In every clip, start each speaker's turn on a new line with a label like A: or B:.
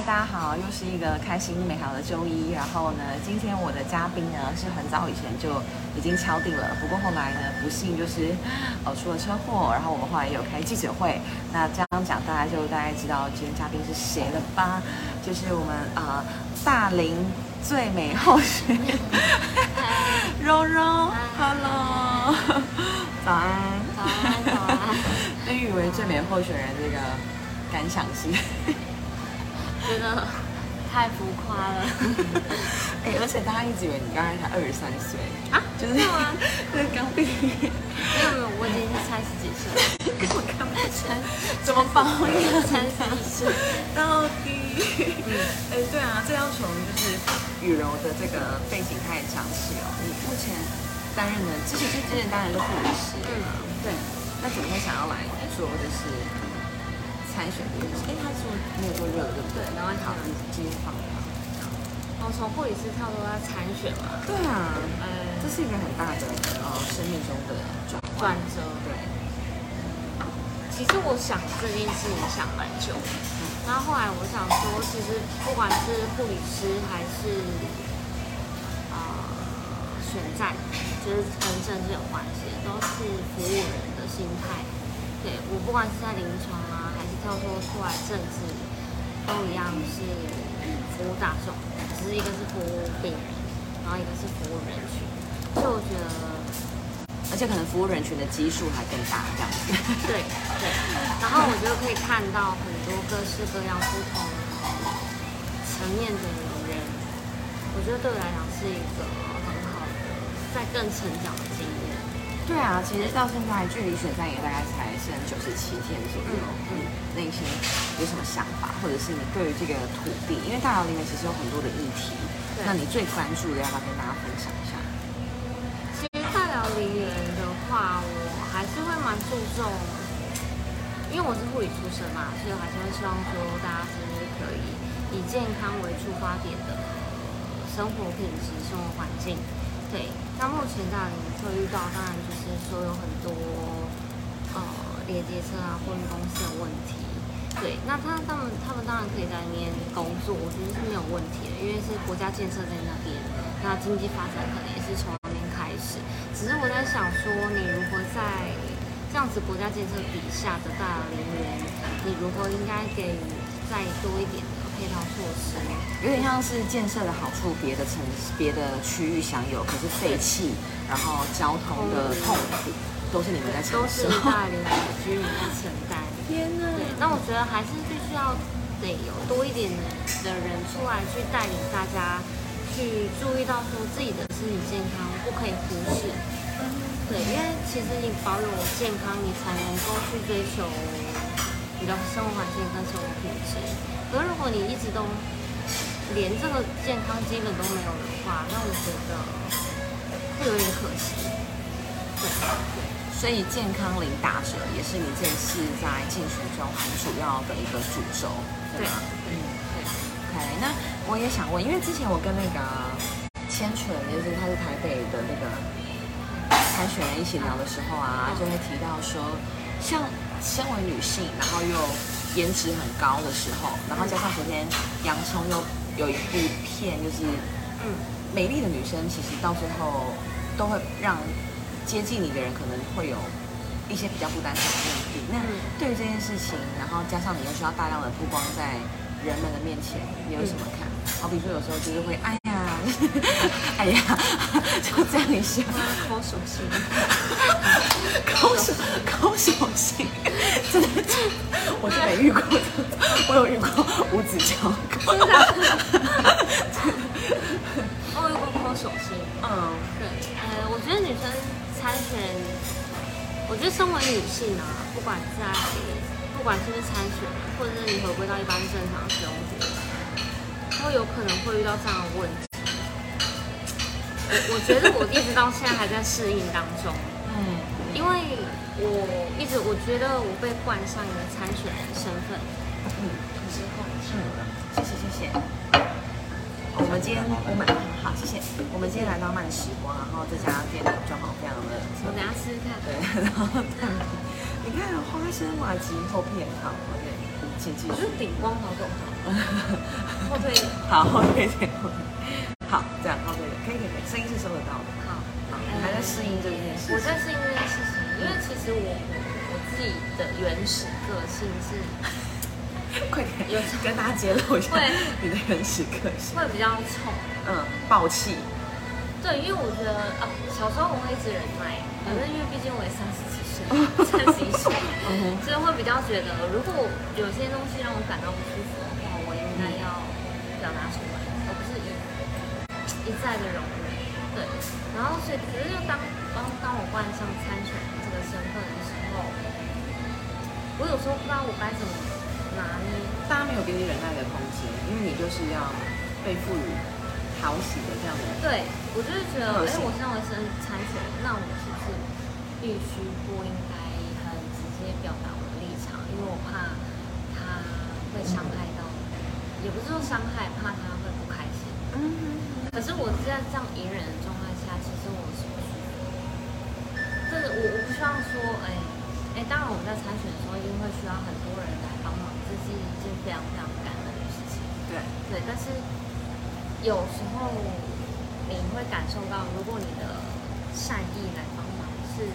A: 嗨，大家好，又是一个开心美好的周一。然后呢，今天我的嘉宾呢是很早以前就已经敲定了，不过后来呢不幸就是呃出了车祸，然后我们后来有开记者会。那这样讲，大家就大概知道今天嘉宾是谁了吧？就是我们啊、大龄最美候选人柔柔，Hello，早安，
B: 早安，早安。
A: 被誉为最美候选人这个感想是。
B: 觉得太浮夸了
A: 哎、而且大家一直以为你刚才才二十三岁，
B: 啊！
A: 就是
B: 真的吗？
A: 就是刚毕业，
B: 没有没有，我已经三十几岁了，
A: 根本看不出来怎么保养
B: 三十几岁。
A: 到底。嗯，哎、对啊，这要从就是雨柔的这个背景开始讲起哦。你目前担任的，之前之前当然是护理师，
B: 嗯
A: 对。那怎么会想要来做就是参选这件事？哎、他说没有做热的，对不对？
B: 对没关系
A: 好，你继续放吧。
B: 我从护理师跳到要参选嘛，
A: 对啊，
B: 呃，
A: 这是一个很大的呃生命中的转。
B: 转折。
A: 对，
B: 其实我想这件事情想蛮久的，然后后来我想说，其实不管是护理师还是呃选战，就是跟政治有关系，都是服务人的心态。对我不管是在临床啊，跳脱出来政治，都一样是服务大众，只是一个是服务病人，然后一个是服务人群。所以我觉得
A: 而且可能服务人群的基数还更大，这样子。
B: 对对，然后我觉得可以看到很多各式各样不同层面的人，我觉得对我来讲是一个很好的在更成长的。
A: 对啊，其实到现在距离选战也大概才剩九十七天左右。嗯内心有什么想法，或者是你对于这个土地，因为大寮里面其实有很多的议题，那你最关注的要不要跟大家分享一下？
B: 其实大寮梨园的话，我还是会蛮注重，因为我是护理出身嘛，所以我还是会希望说大家是不是可以以健康为出发点的生活品质、生活环境。对，那目前大理会遇到，当然就是说有很多呃连接车啊、货运公司的问题。对，那他他们他们当然可以在那边工作，我觉得是没有问题的，因为是国家建设在那边，那经济发展可能也是从那边开始。只是我在想说，你如何在这样子国家建设底下的大陵园，你如何应该给再多一点配套措施？
A: 有点像是建设的好处，别的城市、别的区域享有，可是废气，然后交通的痛苦，都是你们在承
B: 都是。大连的 居民在承担。
A: 天哪！
B: 对，那我觉得还是必须要得有多一点的人出来去带领大家去注意到说自己的身体健康不可以忽视。对，因为其实你保有健康，你才能够去追求你的生活环境跟生活品质。可是如果你一直都连这个健康基本都没有的话，那我觉得会有点可惜。对对。
A: 所以健康领打折也是你这次在竞选中很主要的一个主轴，对
B: 对
A: 吗？
B: 对对
A: ，OK，那我也想问，因为之前我跟那个千纯，就是他是台北的那个参选人一起聊的时候啊，就会提到说，像身为女性，然后又颜值很高的时候，然后加上昨天洋葱又有一部片，就是
B: 嗯，
A: 美丽的女生，其实到最后都会让接近你的人可能会有一些比较不单纯的目的。那
B: 嗯
A: 对于这件事情，然后加上你又需要大量的曝光在人们的面前，你有什么看？好比说有时候就是会，哎呀，哎呀，就这样一下，
B: 抠手心。
A: 抠手抠手心，真的，我是没遇过的，我有遇过五指交。
B: 真的我有遇过抠手心。
A: 嗯，
B: 对，呃，我觉得女生参选，我觉得身为女性啊，不管在不管是不是参选，或者是你回归到一般正常生活，都有可能会遇到这样的问题。我我觉得我一直到现在还在适应当中，
A: 嗯，
B: 因为我一直我觉得我被冠上一个参选人身份
A: 嗯
B: 之后，
A: 嗯，谢谢谢谢。我们今天我们好，谢谢。我们今天来到慢时光，然后这家店的装潢非常的
B: 我等下试试看。
A: 对，然后你看花生麻吉厚片好，对，请继续
B: 顶光头更 好，后退。
A: 好，后退一点，后退。好，这样后退可以可以声音是收得到的。
B: 好，
A: 好，你还在适应这件事情。
B: 我在适应这件事情，因为其实我我自己的原始个性是
A: 快点，
B: 有
A: 跟大家揭露一下
B: 会
A: 你的原始个性。
B: 会比较冲。
A: 嗯，暴气。
B: 对，因为我觉得啊，小时候我会一直忍耐，可是因为毕竟我也三十几岁，三十一岁，
A: 嗯，
B: 所以会比较觉得，如果有些东西让我感到不舒服的话，我应该要表达出来，一再的容忍。对，然后所以可是就当当当我冠上参选这个身份的时候，我有时候不知道我该怎么拿捏。
A: 大家没有给你忍耐的空间，因为你就是要被赋予讨喜的这样的。
B: 对，我就是觉得，哎，我身为身参选，那我是不是必须不应该很直接表达我的立场？因为我怕他会伤害到，也不是说伤害，怕他会不开心。
A: 嗯
B: 可是我在这样隐忍的状态下，其实我是不舒服的。这我我不希望说，哎哎，当然我们在参选的时候，一定会需要很多人来帮忙，这是一件非常非常感恩的事情。
A: 对，
B: 对，但是有时候你会感受到，如果你的善意来帮忙是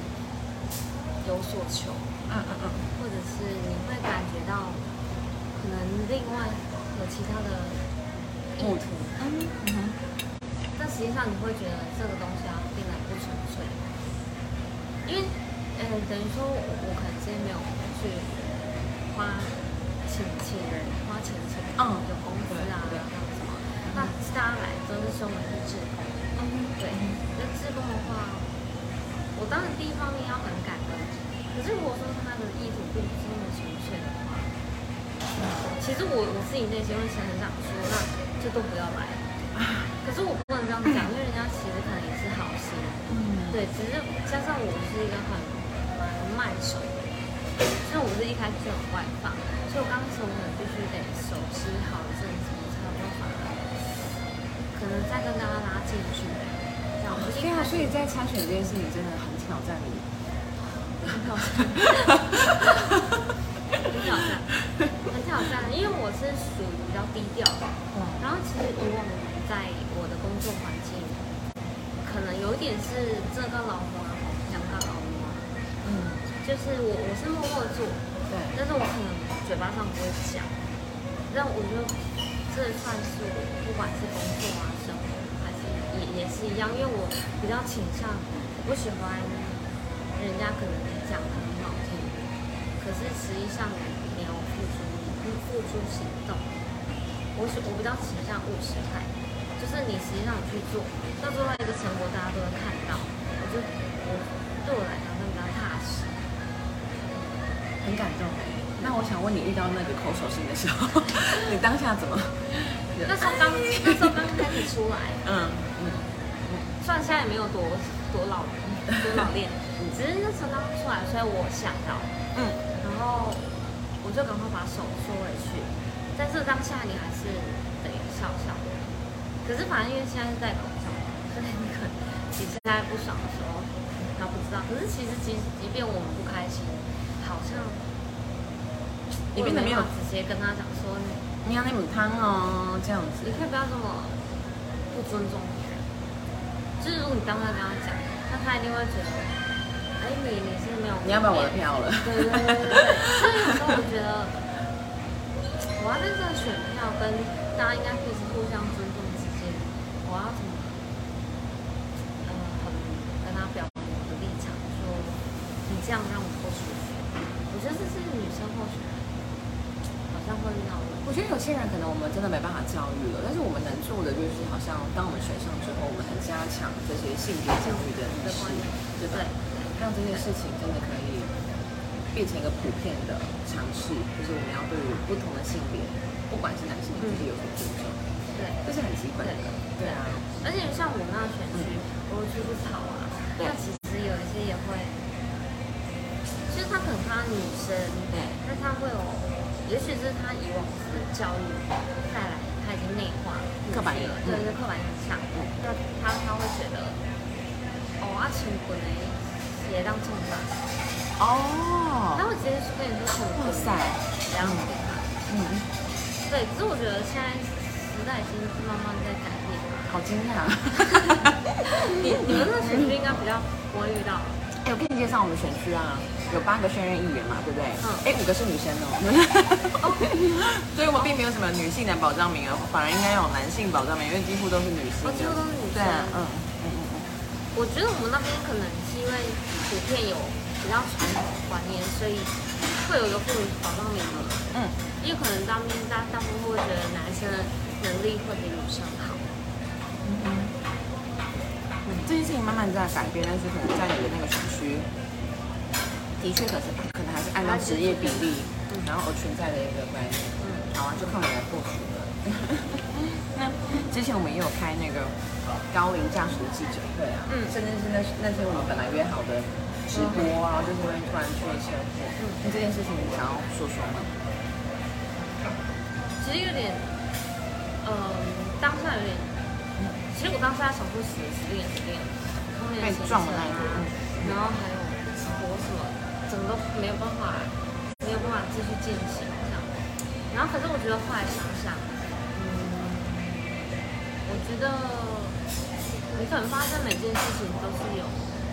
B: 有所求，
A: 嗯嗯嗯，
B: 或者是你会感觉到可能另外有其他的意图，
A: 嗯。哼，
B: 但实际上你会觉得这个东西要变得不纯粹，因为呃等于说我我可能今天没有去花请请人花钱请
A: 嗯
B: 有公司啊，什么，那大家来都是身为是志工，
A: 嗯
B: 对，那志工的话，我当然第一方面要很感恩，可是如果说他的意图并不是那么纯粹的，其实我我自己内心会很想说，那就都不要来。可是我不能这样讲，因为人家其实可能也是好心，
A: 嗯，
B: 对，只是加上我是一个很蛮慢手的人，所以我不是一开始就很外放，所以我刚开始我可能必须得熟悉好一阵子，才有办法，可能再跟大家拉近距离。这样，不是一
A: 对啊，所以在参选这件事情真的很挑战你。
B: 很挑战，很挑战，很挑战，因为我是属于比较低调的。
A: 嗯
B: 然后其实以往在我的工作环境，可能有一点是这个老花吼，讲到老花，
A: 嗯，
B: 就是我我是默默地做，
A: 对，
B: 但是我可能嘴巴上不会讲。但我觉得这算是我不管是工作啊、生活，还是也也是一样，因为我比较倾向，我不喜欢人家可能讲的很好听，可是实际上付出行动。我是我比较倾向务实派，就是你实际上你去做，到最后一个成果，大家都会看到。我就我对我来讲会比较踏实。
A: 很感动哎。那我想问你，遇到那个口手心的时候，你当下怎么？
B: 那时候刚那时候刚开始出来，
A: 嗯嗯
B: 虽然现在也没有多多老多老练，只是那时候刚出来，所以我想到，
A: 嗯，
B: 然后我就赶快把手缩回去。但是当下你还是得笑笑的。可是反正因为现在是戴口罩嘛，所以你可能你现在不爽的时候，他不知道。可是其实即即便我们不开心，好像
A: 你变得没有
B: 直接跟他讲说，
A: 你要那母汤哦，这样子
B: 你。可以不要这么不尊重别人。就是如果你当下跟他讲，那他一定会觉得，哎，你你是没有
A: 你要不要我的票了？
B: 对对对对对，所以有时候我觉得，我要在这个选票跟大家应该可以是互相尊重之间，我要怎么，呃，很跟他表明我的立场，说你这样让我不舒服。我觉得这是女生候选人好像会遇到的。
A: 我觉得有些人可能我们真的没办法教育了，但是我们能做的就是，好像当我们选上之后，我们很加强这些性别教育的意识
B: 的观念，
A: 对吧？让这件事情真的可以变成一个普遍的尝试，就是我们要对于不同的性别，不管是男性女性有所尊重，
B: 对。
A: 这是很基本的。对啊，
B: 而且像我那选区，我去不草啊，
A: 对
B: 那其实有一些也会，就是他可能他女生，
A: 对，
B: 但他会有，也许是他以往的教育带来，他已经内化
A: 刻板印
B: 对对，刻板印象，那他他会觉得，哦，啊，亲滚的也当冲吧，他
A: 哦，
B: 会直接跟你说冲滚，
A: 哇塞，
B: 这样子，
A: 嗯，
B: 对，可是我觉得现在时代已经慢慢在改变了。
A: 好惊讶。
B: 你你们那选区应该比较不会遇到。
A: 哎，我给你介绍我们选区啊，有八个现任议员嘛，对不对？
B: 嗯
A: 哎，五个是女生哦。所以我们并没有什么女性的保障名额，反而应该有男性保障名额，因为几乎都是女性。
B: 哦几乎都是女生
A: 对嗯。
B: 我觉得我们那边可能是因为普遍有比较传统的观念，所以会有一个妇女保障名额。
A: 嗯，
B: 因为可能当兵大大部分会觉得男生的能力会比女生好。
A: 嗯，这件事情慢慢在改变，但是可能在你的那个选区，的确可是可能还是按照职业比例，然后而存在的一个观念。
B: 嗯，
A: 好啊，就看我来破除了。那之前我们也有开那个高龄驾驶的记者会啊，
B: 嗯
A: 甚至是那那天我们本来约好的直播啊，就是因为突然出了车祸。
B: 嗯
A: 那这件事情你想要说说吗？
B: 其实有点，嗯、当下有点，其实我当下想说死死定了死定了，后面
A: 被撞了那一
B: 啊
A: 个嗯，
B: 然后还有直播什么，整个都没有办法，没有办法继续进行这样。然后可是我觉得后来想想，嗯，我觉得你可能发生每件事情都是有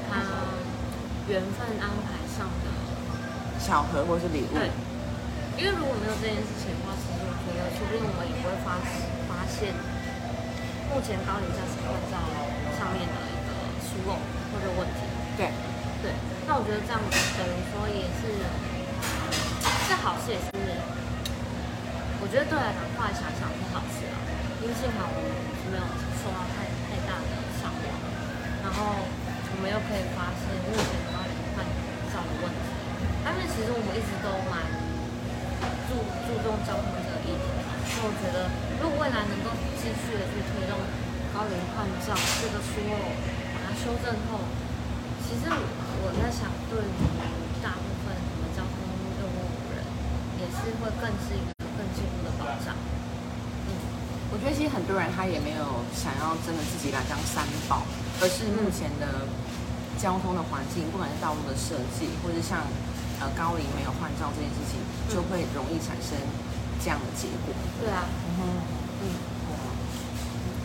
B: 它缘分安排上的
A: 巧合或是礼物？
B: 对，因为如果没有这件事情的话，其实我觉得说不定我们也不会发发现目前高龄驾驶护照上面的一个疏漏或者问题。
A: 对，
B: 对，那我觉得这样子等于说也是是好事，也是我觉得对我来讲，后来想想是好事啊，因为幸好我们是没有受到太太大的伤亡，然后我们又可以发现目前高龄患照的问题。但是其实我们一直都蛮注注重交通这个议题，所以我觉得如果未来能够继续的去推动高龄患照这个疏，把它修正后，其实我在想，对于大部分我们交通用务人，也是会更是一个更进步的保障。嗯，
A: 我觉得其实很多人他也没有想要真的自己来当三宝，而是目前的交通的环境，不管是道路的设计，或者是像呃高龄没有换照这件事情，就会容易产生这样的结果。
B: 对啊，
A: 嗯哼，
B: 嗯，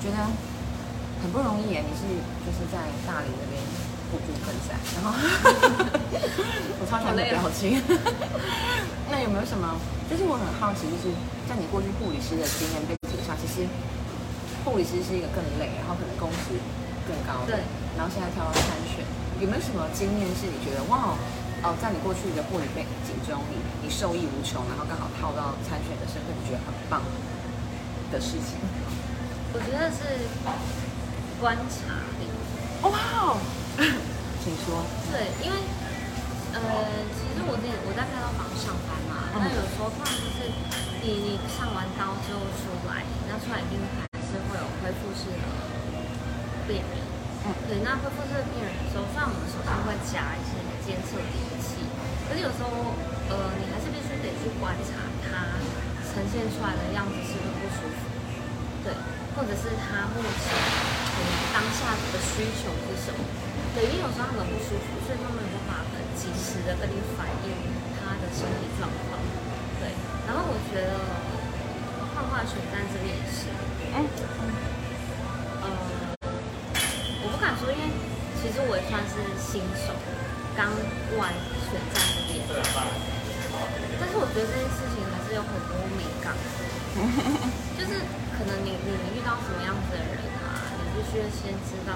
A: 觉得很不容易耶。你是就是在大理那边步步奋战，然后我超喜欢你的表情。那有没有什么？就是我很好奇，就是在你过去护理师的经验背景下，其实护理师是一个更累，然后可能工时更高的，
B: 对
A: 然后现在跳到参选，有没有什么经验是你觉得哇？哦，在你过去的护理背景中，你你受益无穷，然后刚好套到参选的身份，你觉得很棒的事情。
B: 我觉得是观察力。
A: 哇哦，请说。
B: 对，因为呃，其实我自己我在开刀房上班嘛，
A: 嗯
B: 那有时候突然就是你你上完刀之后出来，那出来一定还是会有恢复式的病人。
A: 嗯
B: 对，那恢复式的病人的时候，虽然我们手上会夹一些监测仪器，可是有时候呃，你还是必须得去观察他呈现出来的样子是不是不舒服。对，或者是他目前嗯当下的需求是什么？对，因为有时候他们不舒服，所以他们没有办法很及时的跟你反映他的身体状况。对，然后我觉得画画选站这边也是，
A: 嗯
B: 呃，我不敢说，因为其实我也算是新手，刚过来选站这边，但是我觉得这件事情还是有很多美感。就是可能你你遇到什么样子的人啊，你必须先知道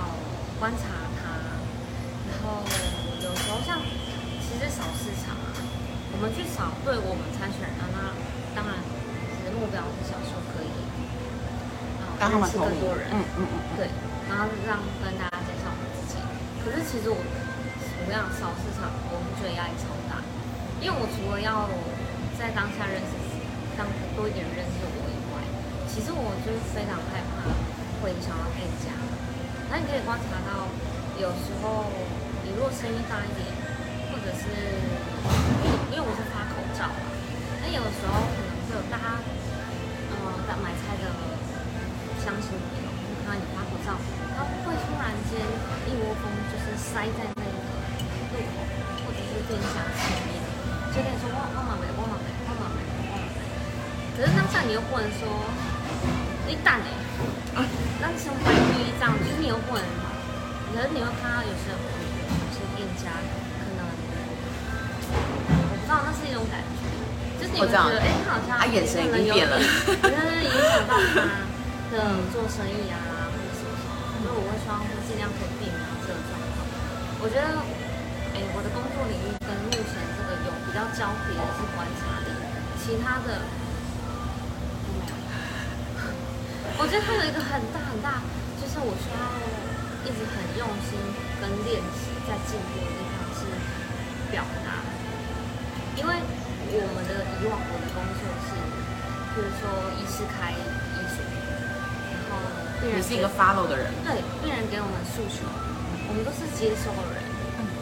B: 观察他，然后有时候像其实扫市场啊，我们去扫对我们参选人啊，那当然其实目标是想说可以，啊
A: 让他们
B: 认识更多人，
A: 嗯嗯嗯，
B: 对，然后让跟大家介绍我们自己。可是其实我我跟你讲，扫市场我们觉得压力超大，因为我除了要在当下认识当多一点人认识我以外，其实我就是非常害怕会影响到店家。那你可以观察到，有时候你如果声音大一点，或者是因为我是发口罩嘛，那有时候可能会有大家呃在买菜的乡亲朋友，看到你发口罩，他会突然间一窝蜂就是塞在那个路口或者是店家前面，就跟你说哇哇马美哇马美哇马美哇马美。可那你又不能说你等哎，那什么翻译这样，就是你又不能，可是你会看到有些有些店家道那是一种感觉，就是你会觉得哎，他好像
A: 他眼神已经变了，
B: 就是影响到他的做生意啊，或者什么，所以我会希望说尽量可以避免这个状况。我觉得，哎，我的工作领域跟目前这个有比较交叠的是观察力，其他的。我觉得它有一个很大很大，就是我需要一直很用心跟练习在进步的地方是表达，因为我们的以往我的工作是，比如说医师开医嘱，然后
A: 病人是一个 follow 的人，
B: 对，病人给我们诉求，我们都是接收的人，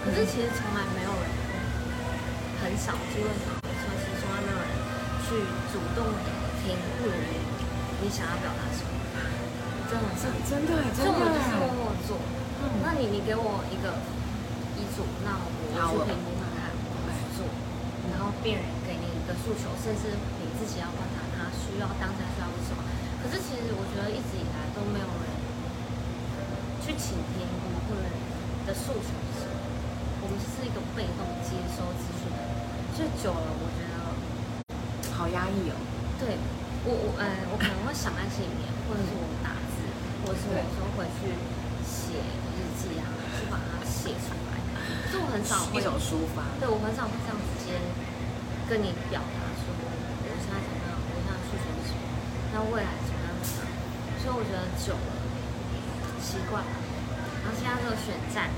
B: 可是其实从来没有人，很少机会，说其实从来没有人去主动的听病人你想要表达什么。真的是
A: 真的，
B: 所以我就是默默做。那你你给我一个遗嘱，那我去评估病人给你一个诉求，甚至你自己要观察他需要当下需要什么。可是其实我觉得一直以来都没有人去倾听我们客人的诉求是什么。我们是一个被动接收资讯的人，所以久了我觉得
A: 好压抑哦。
B: 对我我呃我可能会想在心里面，或者是我打字。或者是有时候回去写日记啊，去把它写出来。可是我很少
A: 一种抒发。
B: 对我很少会这样直接跟你表达说，我现在怎么样，我现在诉求是什么，那未来怎么样怎么样。所以我觉得久了习惯了。然后现在这个选战，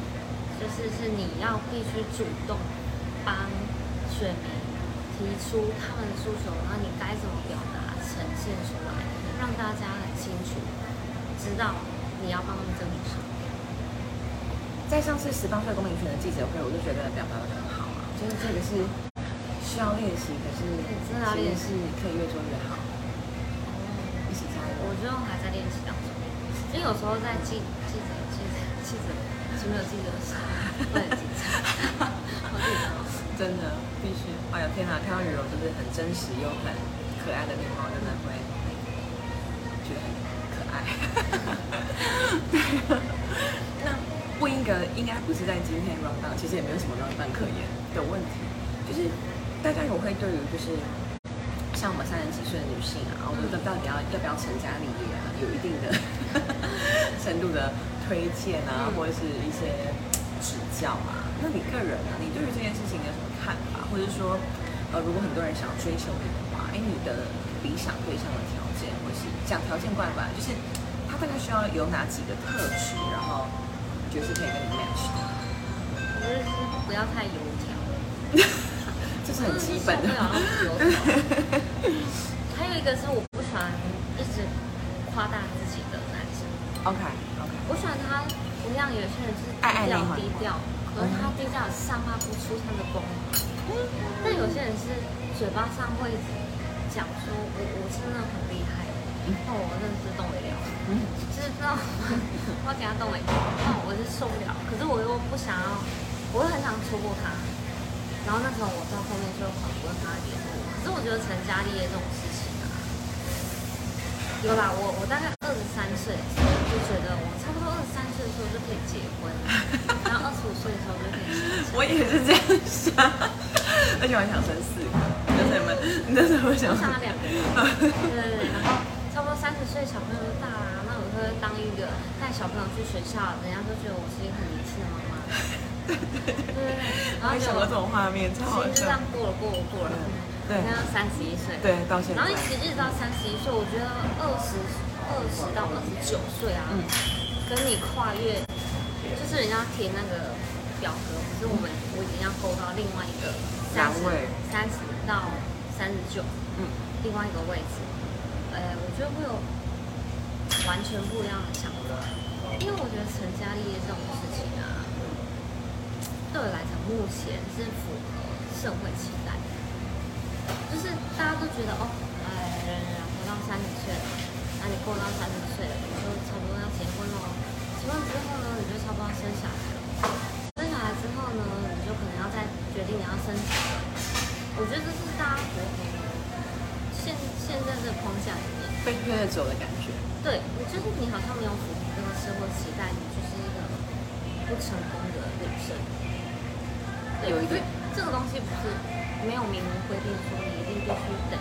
B: 就是是你要必须主动帮选民提出他们的诉求，然后你该怎么表达呈现出来，让大家很清楚。知道你要帮他们争取什么。
A: 在上次十八岁公民权的记者会，我就觉得表达的很好啊，就是这个是需要练习，可是
B: 真的练
A: 习可以越做越好。一起加油！
B: 我觉得还在练习当中，因为有时候在记记者记者记者是没有记者的时候会很紧张，好紧张哦。
A: 真的必须，哎呀天哪，看到羽绒就是很真实又很可爱的面貌，真的会觉得很。那不应该应该不是在今天 down，其实也没有什么 down 可言的问题。就是大家有会对于就是像我们三十几岁的女性啊，我觉得到底要要不要成家立业啊，有一定的 深度的推荐啊，或者是一些指教啊。那你个人呢？你对于这件事情有什么看法？或者说，呃，如果很多人想要追求你的话，哎，你的理想对象的条件，或是讲条件怪怪，就是他。大概需要有哪几个特质，然后就是可以跟你 match 的？
B: 我觉得是不要太油条，
A: 这是很基本的。
B: 还有一个是我不喜欢一直夸大自己的男生。
A: OK OK。
B: 我喜欢他，一样有些人就是低调低调，可是他低调散发不出他的光芒。但有些人是嘴巴上会讲说，我我真的很厉害。哦，我认识动伟了，就是知道 我要给他动伟，那我是受不了。可是我又不想要，我又很想戳破他。然后那时候我到后面就很不跟他联络。可是我觉得成家立业这种事情啊，有啦，我我大概二十三岁的时候就觉得我差不多二十三岁的时候就可以结婚，然后二十五岁的时候就可以
A: 我也是这样想，而且我还想生四个。你那时候你那时候想？
B: 想了两个。对对对，然后。差不多三十岁小朋友都大啦，那我会当一个带小朋友去学校，人家都觉得我是一个很年轻的妈妈。对对对，然后
A: 想到这种画面，超好笑。
B: 就这样过了过了过了，对，现在三十一岁，
A: 对，到现在。
B: 然后一直一直到三十一岁，我觉得二十二十到二十九岁啊，跟你跨越，就是人家填那个表格，可是我们我已经要勾到另外一个三十三十到三十九，嗯，另外一个位置。呃，我觉得会有完全不一样的想法，因为我觉得成家立业这种事情啊，对我来讲目前是符合社会期待，就是大家都觉得哦，哎，人人活到三十岁了，那你过到三十岁了，你就差不多要结婚了，结婚之后呢，你就差不多要生小孩了，生小孩之后呢，你就可能要再决定你要生几个，我觉得这是大家符合现现。在这个框架里面，
A: 被推着走的感觉。
B: 对，你就是你好像没有符合这个社会期待，你就是一个不成功的女生。对
A: 有一点
B: 因为这个东西不是没有明文规定说你一定必须得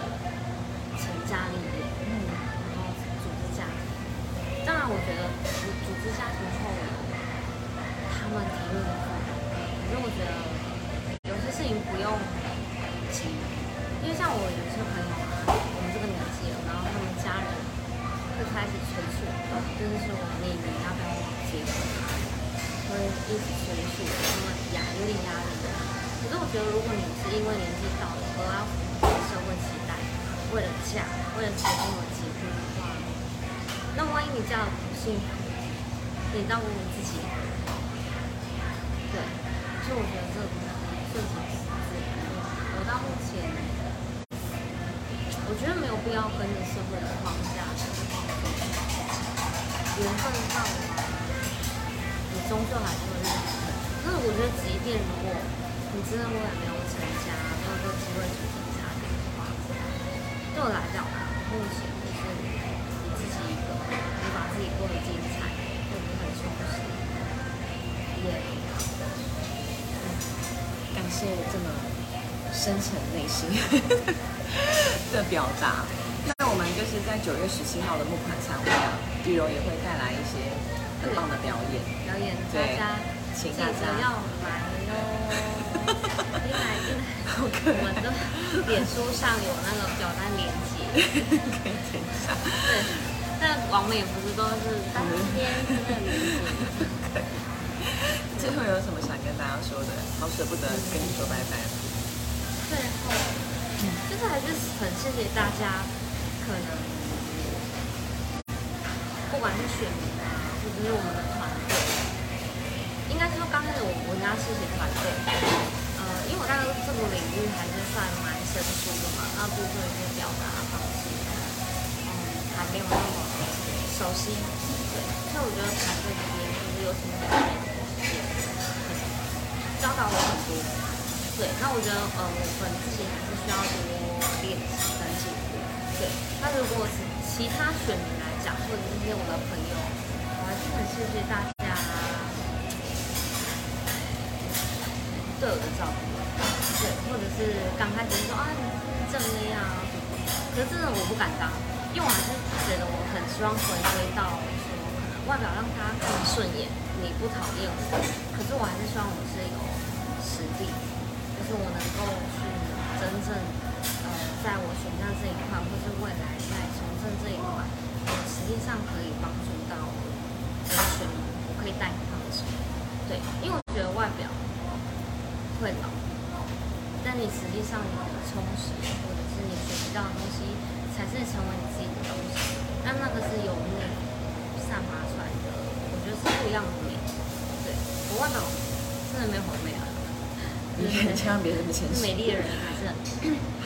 B: 成家立业，
A: 嗯，
B: 然后组织家庭。当然，我觉得组组织家庭后有他们体验的负担，可是我觉得有些事情不用急，因为像我有些朋友啊，我们这个年纪了，然后他们家人会开始催促，就是说你你要不要结婚啊，会一直催促，他们压有点压力。觉得，如果你是因为年纪到了而要符合社会期待，为了嫁，为了结婚而结婚的话，那万一你嫁的不幸福，你倒不如自己。对，所以我觉得这个东西顺其自然。我到目前，我觉得没有必要跟着社会的框架去，缘分到了，你终究还是会遇到。可是我觉得，即便如果你真的未来没有成家，没有这个机会组成家庭的话，对我来讲啊，目前就是你自己一个，你把自己过得精彩，过得很充实，也
A: 感谢这么深沉内心的表达。那我们就是在九月十七号的募款餐会啊，玉柔也会带来一些很棒的表演，
B: 表演，大
A: 对
B: 家
A: 请大家
B: 要来哟，一来一来，
A: 好可
B: 我们的脸书上有那个表单连接，
A: 可以填一下。
B: 对，但网美不是都是当天真的连接。
A: 最后有什么想跟大家说的？好舍不得跟你说拜拜。
B: 最后，就是还是很谢谢大家，可能不管是选民啊，或者是我们的团队，应该说刚开始我我应该谢谢团队，呃，因为我大概这个领域还是算蛮生疏的嘛，那部分一些表达方式，嗯，还没有那么熟悉，对，所以我觉得团队这边就是有请这边也很教导我很多。对，那我觉得呃，我们自己还是需要多练习跟进步。对，那如果是其他选民来讲，或者是一些我的朋友，我还是很谢谢大家他只是说啊，你是正妹啊什么，可是真的我不敢当，因为我还是觉得我很希望回归到说，可能外表让大家看顺眼，你不讨厌我，可是我还是希望我是有实力。就是我能够去真正呃，在我选项这一块，或是未来在从政这一块，我实际上可以帮助到我的选民，我可以带给他们什么？对，因为我觉得外表会老，但你实际上你的充实，或者是你学习到的东西，才是成为你自己的东西。那那个是由内散发出来的，我觉得是不一样的美。对我忘了真的没有好美啊。
A: 你千万别这么谦虚。
B: 美丽的人还是很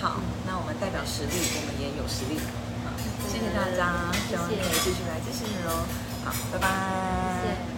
A: 好，那我们代表实力，我们也有实力。好，谢谢大家，希望可以继续来支持你哦。好，拜拜。
B: 谢谢。